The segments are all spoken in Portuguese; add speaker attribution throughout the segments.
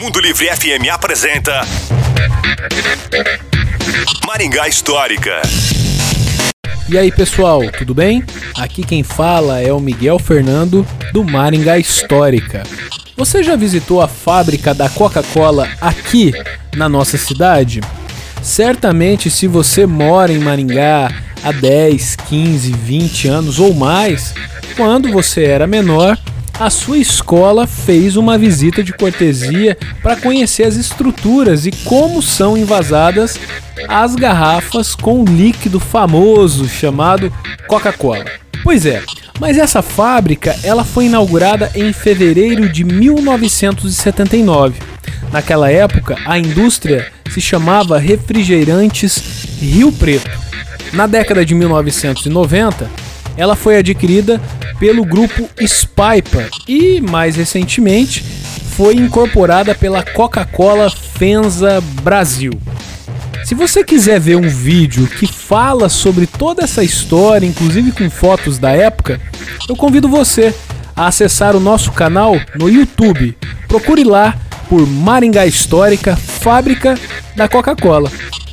Speaker 1: Mundo Livre FM apresenta Maringá Histórica.
Speaker 2: E aí pessoal, tudo bem? Aqui quem fala é o Miguel Fernando do Maringá Histórica. Você já visitou a fábrica da Coca-Cola aqui na nossa cidade? Certamente, se você mora em Maringá há 10, 15, 20 anos ou mais, quando você era menor, a sua escola fez uma visita de cortesia para conhecer as estruturas e como são envasadas as garrafas com o líquido famoso chamado Coca-Cola. Pois é, mas essa fábrica ela foi inaugurada em fevereiro de 1979. Naquela época, a indústria se chamava Refrigerantes Rio Preto. Na década de 1990, ela foi adquirida pelo grupo Spypa e, mais recentemente, foi incorporada pela Coca-Cola Fenza Brasil. Se você quiser ver um vídeo que fala sobre toda essa história, inclusive com fotos da época, eu convido você a acessar o nosso canal no YouTube. Procure lá por Maringá Histórica, fábrica da Coca-Cola.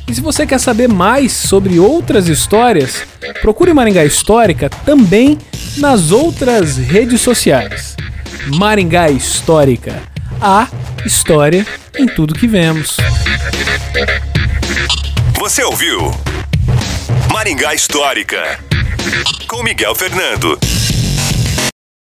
Speaker 2: E se você quer saber mais sobre outras histórias, procure Maringá Histórica também nas outras redes sociais. Maringá Histórica, a história em tudo que vemos.
Speaker 1: Você ouviu Maringá Histórica com Miguel Fernando.